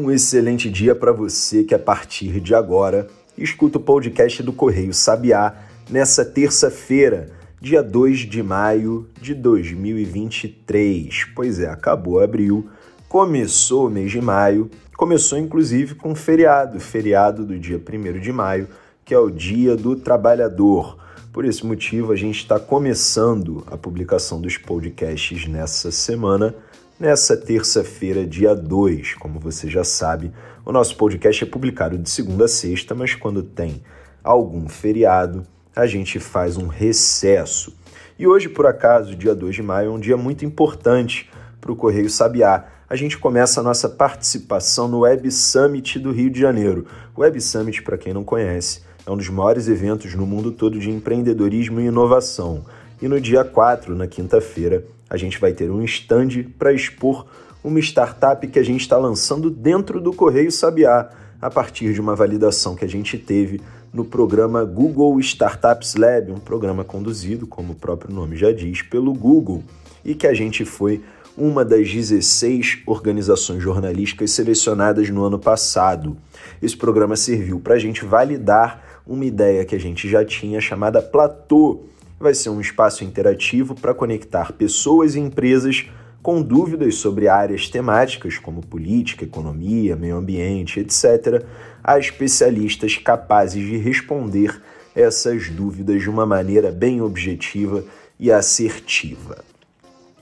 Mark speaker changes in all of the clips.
Speaker 1: Um excelente dia para você que a partir de agora escuta o podcast do Correio Sabiá nessa terça-feira, dia 2 de maio de 2023. Pois é, acabou abril, começou o mês de maio, começou inclusive com um feriado, feriado do dia 1 de maio, que é o Dia do Trabalhador. Por esse motivo, a gente está começando a publicação dos podcasts nessa semana Nessa terça-feira, dia 2, como você já sabe, o nosso podcast é publicado de segunda a sexta, mas quando tem algum feriado, a gente faz um recesso. E hoje, por acaso, dia 2 de maio, é um dia muito importante para o Correio Sabiá. A gente começa a nossa participação no Web Summit do Rio de Janeiro. O Web Summit, para quem não conhece, é um dos maiores eventos no mundo todo de empreendedorismo e inovação. E no dia 4, na quinta-feira, a gente vai ter um stand para expor uma startup que a gente está lançando dentro do Correio Sabiá, a partir de uma validação que a gente teve no programa Google Startups Lab, um programa conduzido, como o próprio nome já diz, pelo Google, e que a gente foi uma das 16 organizações jornalísticas selecionadas no ano passado. Esse programa serviu para a gente validar uma ideia que a gente já tinha chamada Platô, vai ser um espaço interativo para conectar pessoas e empresas com dúvidas sobre áreas temáticas como política, economia, meio ambiente, etc., a especialistas capazes de responder essas dúvidas de uma maneira bem objetiva e assertiva.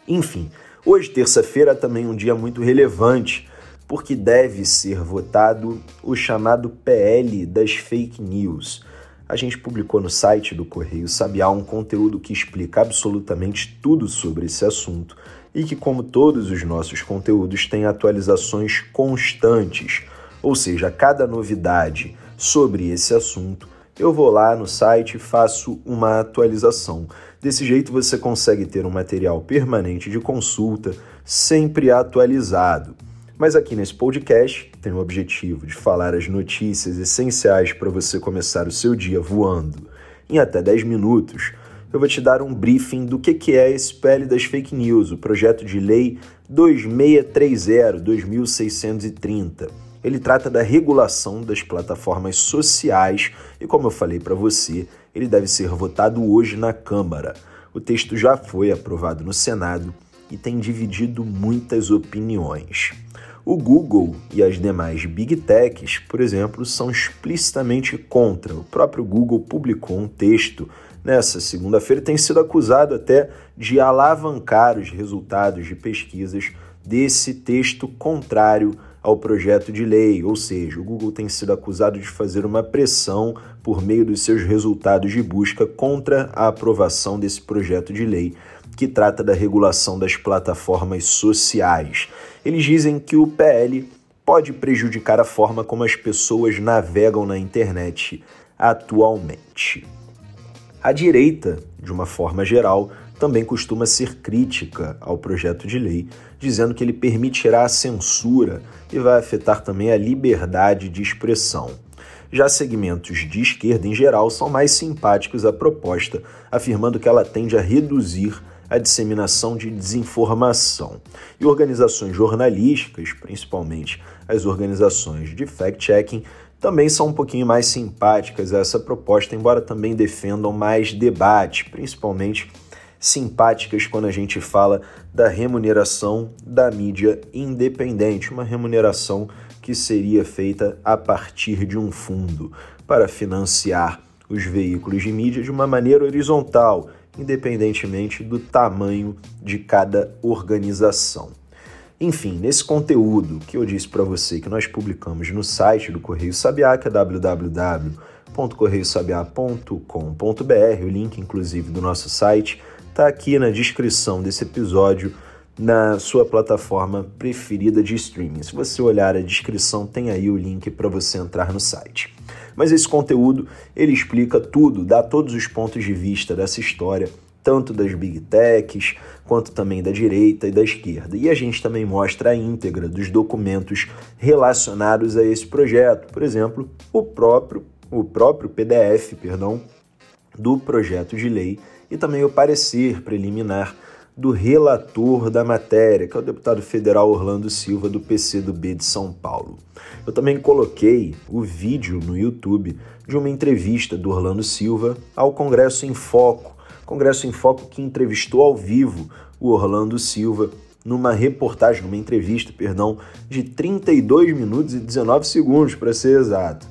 Speaker 1: Enfim, hoje, terça-feira, é também um dia muito relevante, porque deve ser votado o chamado PL das fake news a gente publicou no site do Correio Sabiá um conteúdo que explica absolutamente tudo sobre esse assunto e que, como todos os nossos conteúdos, tem atualizações constantes, ou seja, cada novidade sobre esse assunto, eu vou lá no site e faço uma atualização. Desse jeito você consegue ter um material permanente de consulta, sempre atualizado. Mas aqui nesse podcast tem o objetivo de falar as notícias essenciais para você começar o seu dia voando. Em até 10 minutos, eu vou te dar um briefing do que é esse PL das Fake News, o projeto de lei 2630-2630. Ele trata da regulação das plataformas sociais e, como eu falei para você, ele deve ser votado hoje na Câmara. O texto já foi aprovado no Senado e tem dividido muitas opiniões. O Google e as demais Big Techs, por exemplo, são explicitamente contra. O próprio Google publicou um texto nessa segunda-feira e tem sido acusado até de alavancar os resultados de pesquisas desse texto contrário ao projeto de lei, ou seja, o Google tem sido acusado de fazer uma pressão por meio dos seus resultados de busca contra a aprovação desse projeto de lei que trata da regulação das plataformas sociais. Eles dizem que o PL pode prejudicar a forma como as pessoas navegam na internet atualmente. A direita, de uma forma geral, também costuma ser crítica ao projeto de lei, dizendo que ele permitirá a censura e vai afetar também a liberdade de expressão. Já segmentos de esquerda em geral são mais simpáticos à proposta, afirmando que ela tende a reduzir a disseminação de desinformação. E organizações jornalísticas, principalmente as organizações de fact-checking, também são um pouquinho mais simpáticas a essa proposta, embora também defendam mais debate, principalmente simpáticas quando a gente fala da remuneração da mídia independente, uma remuneração que seria feita a partir de um fundo para financiar os veículos de mídia de uma maneira horizontal, independentemente do tamanho de cada organização. Enfim, nesse conteúdo que eu disse para você que nós publicamos no site do Correio Sabiá, que é www.correiosabiá.com.br, o link inclusive do nosso site está aqui na descrição desse episódio na sua plataforma preferida de streaming. Se você olhar a descrição, tem aí o link para você entrar no site. Mas esse conteúdo, ele explica tudo, dá todos os pontos de vista dessa história, tanto das big techs, quanto também da direita e da esquerda. E a gente também mostra a íntegra dos documentos relacionados a esse projeto, por exemplo, o próprio o próprio PDF, perdão, do projeto de lei e também o parecer preliminar do relator da matéria, que é o deputado federal Orlando Silva, do PCdoB de São Paulo. Eu também coloquei o vídeo no YouTube de uma entrevista do Orlando Silva ao Congresso em Foco. Congresso em Foco que entrevistou ao vivo o Orlando Silva numa reportagem, numa entrevista, perdão, de 32 minutos e 19 segundos, para ser exato.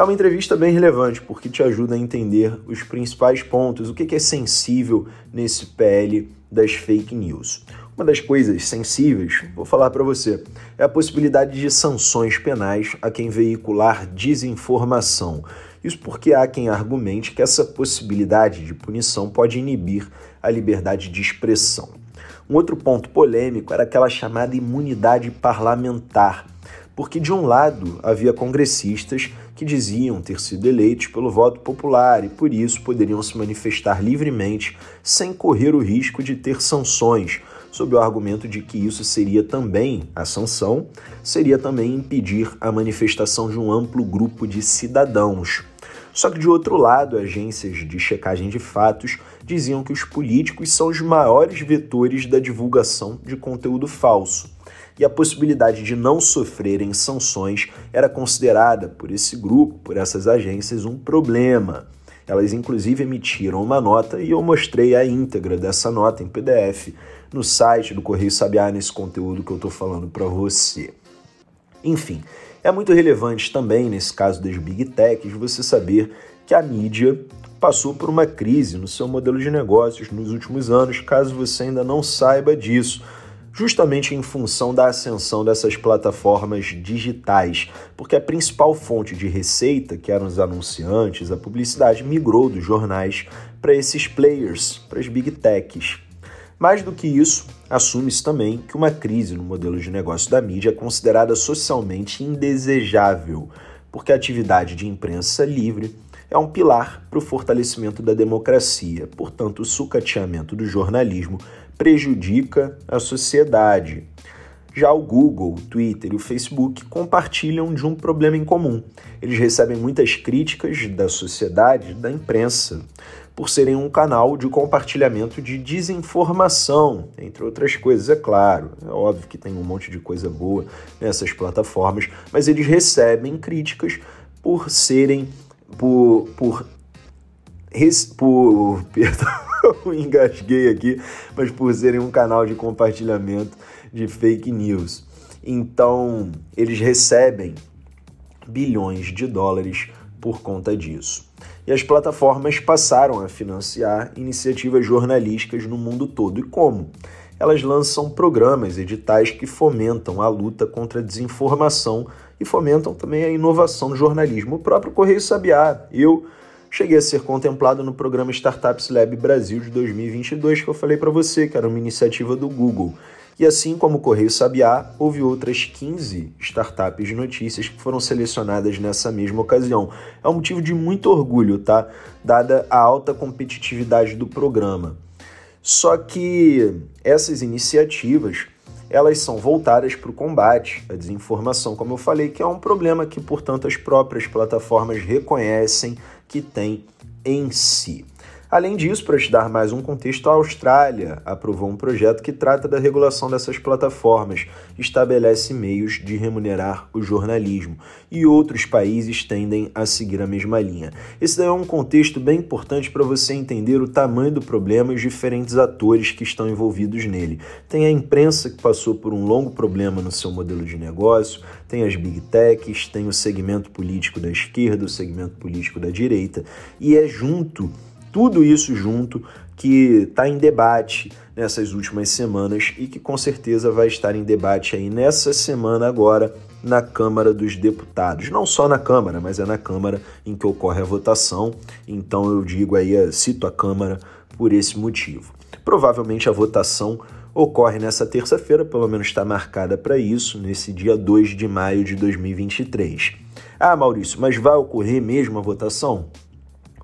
Speaker 1: É uma entrevista bem relevante porque te ajuda a entender os principais pontos, o que é sensível nesse PL das fake news. Uma das coisas sensíveis, vou falar para você, é a possibilidade de sanções penais a quem veicular desinformação. Isso porque há quem argumente que essa possibilidade de punição pode inibir a liberdade de expressão. Um outro ponto polêmico era aquela chamada imunidade parlamentar, porque de um lado havia congressistas que diziam ter sido eleitos pelo voto popular e por isso poderiam se manifestar livremente sem correr o risco de ter sanções, sob o argumento de que isso seria também a sanção, seria também impedir a manifestação de um amplo grupo de cidadãos. Só que de outro lado, agências de checagem de fatos diziam que os políticos são os maiores vetores da divulgação de conteúdo falso e a possibilidade de não sofrerem sanções era considerada por esse grupo, por essas agências, um problema. Elas inclusive emitiram uma nota e eu mostrei a íntegra dessa nota em PDF no site do Correio Sabiá nesse conteúdo que eu estou falando para você. Enfim, é muito relevante também nesse caso das big techs você saber que a mídia passou por uma crise no seu modelo de negócios nos últimos anos, caso você ainda não saiba disso justamente em função da ascensão dessas plataformas digitais, porque a principal fonte de receita, que eram os anunciantes, a publicidade, migrou dos jornais para esses players, para as big techs. Mais do que isso, assume-se também que uma crise no modelo de negócio da mídia é considerada socialmente indesejável, porque a atividade de imprensa livre é um pilar para o fortalecimento da democracia. Portanto, o sucateamento do jornalismo prejudica a sociedade. Já o Google, o Twitter e o Facebook compartilham de um problema em comum. Eles recebem muitas críticas da sociedade, da imprensa, por serem um canal de compartilhamento de desinformação, entre outras coisas, é claro. É óbvio que tem um monte de coisa boa nessas plataformas, mas eles recebem críticas por serem por por, por perdão, eu engasguei aqui, mas por serem um canal de compartilhamento de fake news. Então, eles recebem bilhões de dólares por conta disso. E as plataformas passaram a financiar iniciativas jornalísticas no mundo todo. E como? Elas lançam programas editais que fomentam a luta contra a desinformação e fomentam também a inovação no jornalismo. O próprio Correio Sabiá, eu cheguei a ser contemplado no programa Startups Lab Brasil de 2022, que eu falei para você, que era uma iniciativa do Google. E assim como o Correio Sabiá, houve outras 15 startups de notícias que foram selecionadas nessa mesma ocasião. É um motivo de muito orgulho, tá? Dada a alta competitividade do programa. Só que essas iniciativas elas são voltadas para o combate à desinformação, como eu falei, que é um problema que, portanto, as próprias plataformas reconhecem que tem em si. Além disso, para te dar mais um contexto, a Austrália aprovou um projeto que trata da regulação dessas plataformas, estabelece meios de remunerar o jornalismo, e outros países tendem a seguir a mesma linha. Esse daí é um contexto bem importante para você entender o tamanho do problema e os diferentes atores que estão envolvidos nele. Tem a imprensa que passou por um longo problema no seu modelo de negócio, tem as big techs, tem o segmento político da esquerda, o segmento político da direita, e é junto tudo isso junto que está em debate nessas últimas semanas e que com certeza vai estar em debate aí nessa semana agora na Câmara dos Deputados. Não só na Câmara, mas é na Câmara em que ocorre a votação. Então eu digo aí, cito a Câmara por esse motivo. Provavelmente a votação ocorre nessa terça-feira, pelo menos está marcada para isso, nesse dia 2 de maio de 2023. Ah, Maurício, mas vai ocorrer mesmo a votação?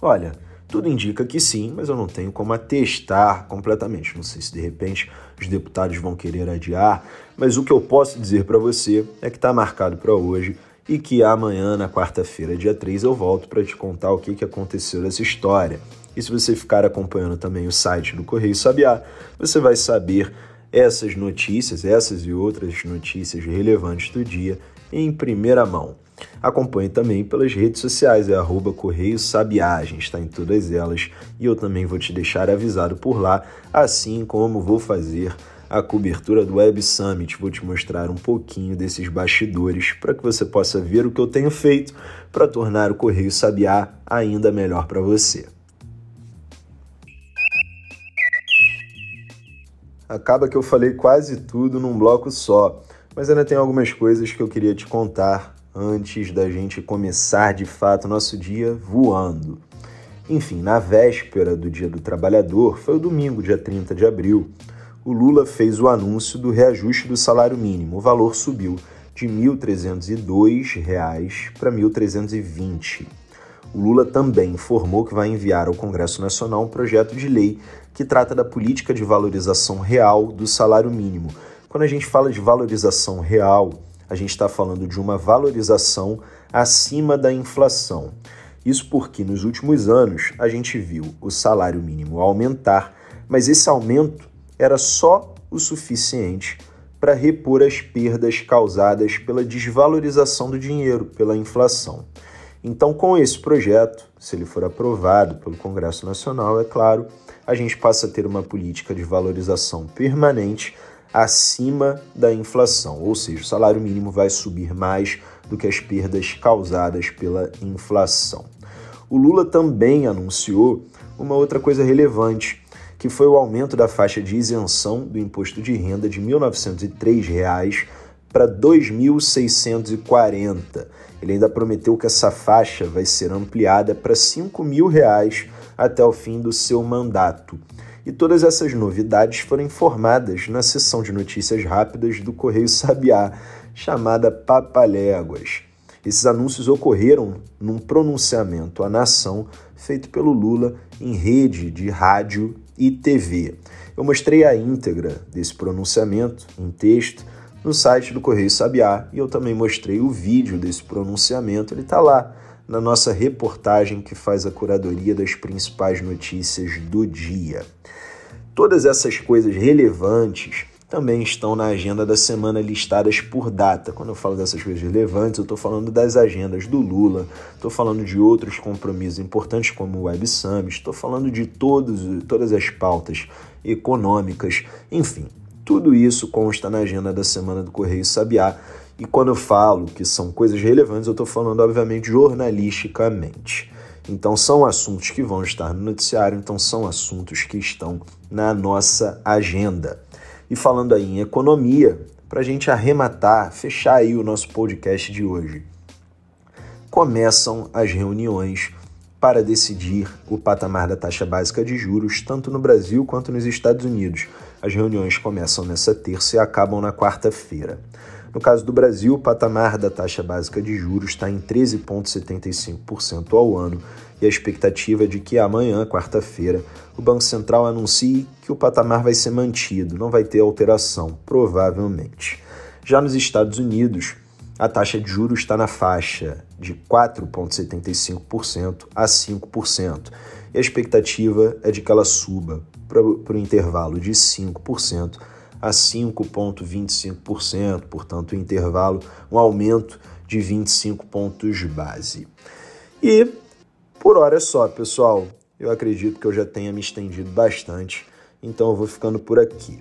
Speaker 1: Olha, tudo indica que sim, mas eu não tenho como atestar completamente. Não sei se de repente os deputados vão querer adiar, mas o que eu posso dizer para você é que está marcado para hoje e que amanhã, na quarta-feira, dia 3, eu volto para te contar o que, que aconteceu nessa história. E se você ficar acompanhando também o site do Correio Sabiá, você vai saber essas notícias, essas e outras notícias relevantes do dia em primeira mão. Acompanhe também pelas redes sociais, é arroba Correio Sabiá, está em todas elas e eu também vou te deixar avisado por lá, assim como vou fazer a cobertura do Web Summit. Vou te mostrar um pouquinho desses bastidores para que você possa ver o que eu tenho feito para tornar o Correio Sabiá ainda melhor para você. Acaba que eu falei quase tudo num bloco só, mas ainda tem algumas coisas que eu queria te contar antes da gente começar de fato nosso dia voando. Enfim, na véspera do Dia do Trabalhador, foi o domingo, dia 30 de abril, o Lula fez o anúncio do reajuste do salário mínimo. O valor subiu de R$ 1.302 para R$ 1.320. O Lula também informou que vai enviar ao Congresso Nacional um projeto de lei que trata da política de valorização real do salário mínimo. Quando a gente fala de valorização real, a gente está falando de uma valorização acima da inflação. Isso porque nos últimos anos a gente viu o salário mínimo aumentar, mas esse aumento era só o suficiente para repor as perdas causadas pela desvalorização do dinheiro, pela inflação. Então, com esse projeto, se ele for aprovado pelo Congresso Nacional, é claro, a gente passa a ter uma política de valorização permanente acima da inflação, ou seja, o salário mínimo vai subir mais do que as perdas causadas pela inflação. O Lula também anunciou uma outra coisa relevante, que foi o aumento da faixa de isenção do imposto de renda de R$ 1.903 para R$ 2.640. Ele ainda prometeu que essa faixa vai ser ampliada para R$ 5.000 até o fim do seu mandato. E todas essas novidades foram informadas na sessão de notícias rápidas do Correio Sabiá, chamada Papaléguas. Esses anúncios ocorreram num pronunciamento à nação feito pelo Lula em rede de rádio e TV. Eu mostrei a íntegra desse pronunciamento em texto no site do Correio Sabiá e eu também mostrei o vídeo desse pronunciamento. Ele está lá na nossa reportagem que faz a curadoria das principais notícias do dia. Todas essas coisas relevantes também estão na agenda da semana listadas por data. Quando eu falo dessas coisas relevantes, eu estou falando das agendas do Lula, estou falando de outros compromissos importantes como o Web Summit, estou falando de todos, todas as pautas econômicas, enfim, tudo isso consta na agenda da semana do Correio Sabiá e quando eu falo que são coisas relevantes, eu estou falando, obviamente, jornalisticamente. Então, são assuntos que vão estar no noticiário, então, são assuntos que estão na nossa agenda. E falando aí em economia, para a gente arrematar, fechar aí o nosso podcast de hoje. Começam as reuniões para decidir o patamar da taxa básica de juros, tanto no Brasil quanto nos Estados Unidos. As reuniões começam nessa terça e acabam na quarta-feira. No caso do Brasil, o patamar da taxa básica de juros está em 13,75% ao ano e a expectativa é de que amanhã, quarta-feira, o Banco Central anuncie que o patamar vai ser mantido, não vai ter alteração, provavelmente. Já nos Estados Unidos, a taxa de juros está na faixa de 4,75% a 5%, e a expectativa é de que ela suba para o intervalo de 5% a 5,25%, portanto, o intervalo, um aumento de 25 pontos base. E por hora é só, pessoal. Eu acredito que eu já tenha me estendido bastante, então eu vou ficando por aqui.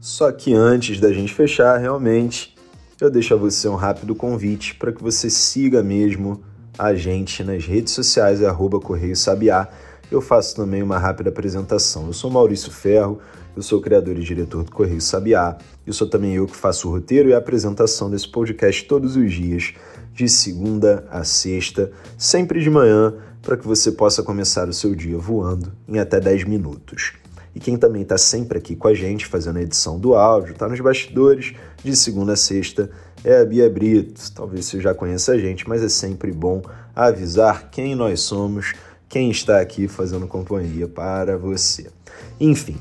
Speaker 1: Só que antes da gente fechar, realmente, eu deixo a você um rápido convite para que você siga mesmo a gente nas redes sociais, é arroba Correio Sabiá, eu faço também uma rápida apresentação. Eu sou Maurício Ferro, eu sou criador e diretor do Correio Sabiá, e sou também eu que faço o roteiro e a apresentação desse podcast todos os dias, de segunda a sexta, sempre de manhã, para que você possa começar o seu dia voando em até 10 minutos. E quem também está sempre aqui com a gente, fazendo a edição do áudio, está nos bastidores, de segunda a sexta, é a Bia Brito. Talvez você já conheça a gente, mas é sempre bom avisar quem nós somos quem está aqui fazendo companhia para você. Enfim,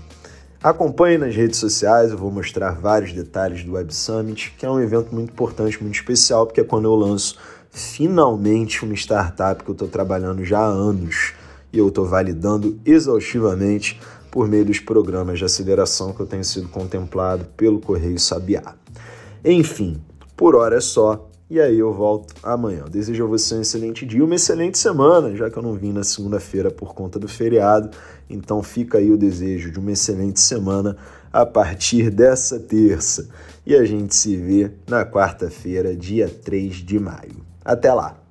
Speaker 1: acompanhe nas redes sociais, eu vou mostrar vários detalhes do Web Summit, que é um evento muito importante, muito especial, porque é quando eu lanço finalmente uma startup que eu estou trabalhando já há anos e eu estou validando exaustivamente por meio dos programas de aceleração que eu tenho sido contemplado pelo Correio Sabiá. Enfim, por hora é só. E aí eu volto amanhã. Eu desejo a você um excelente dia, uma excelente semana, já que eu não vim na segunda-feira por conta do feriado. Então fica aí o desejo de uma excelente semana a partir dessa terça. E a gente se vê na quarta-feira, dia 3 de maio. Até lá!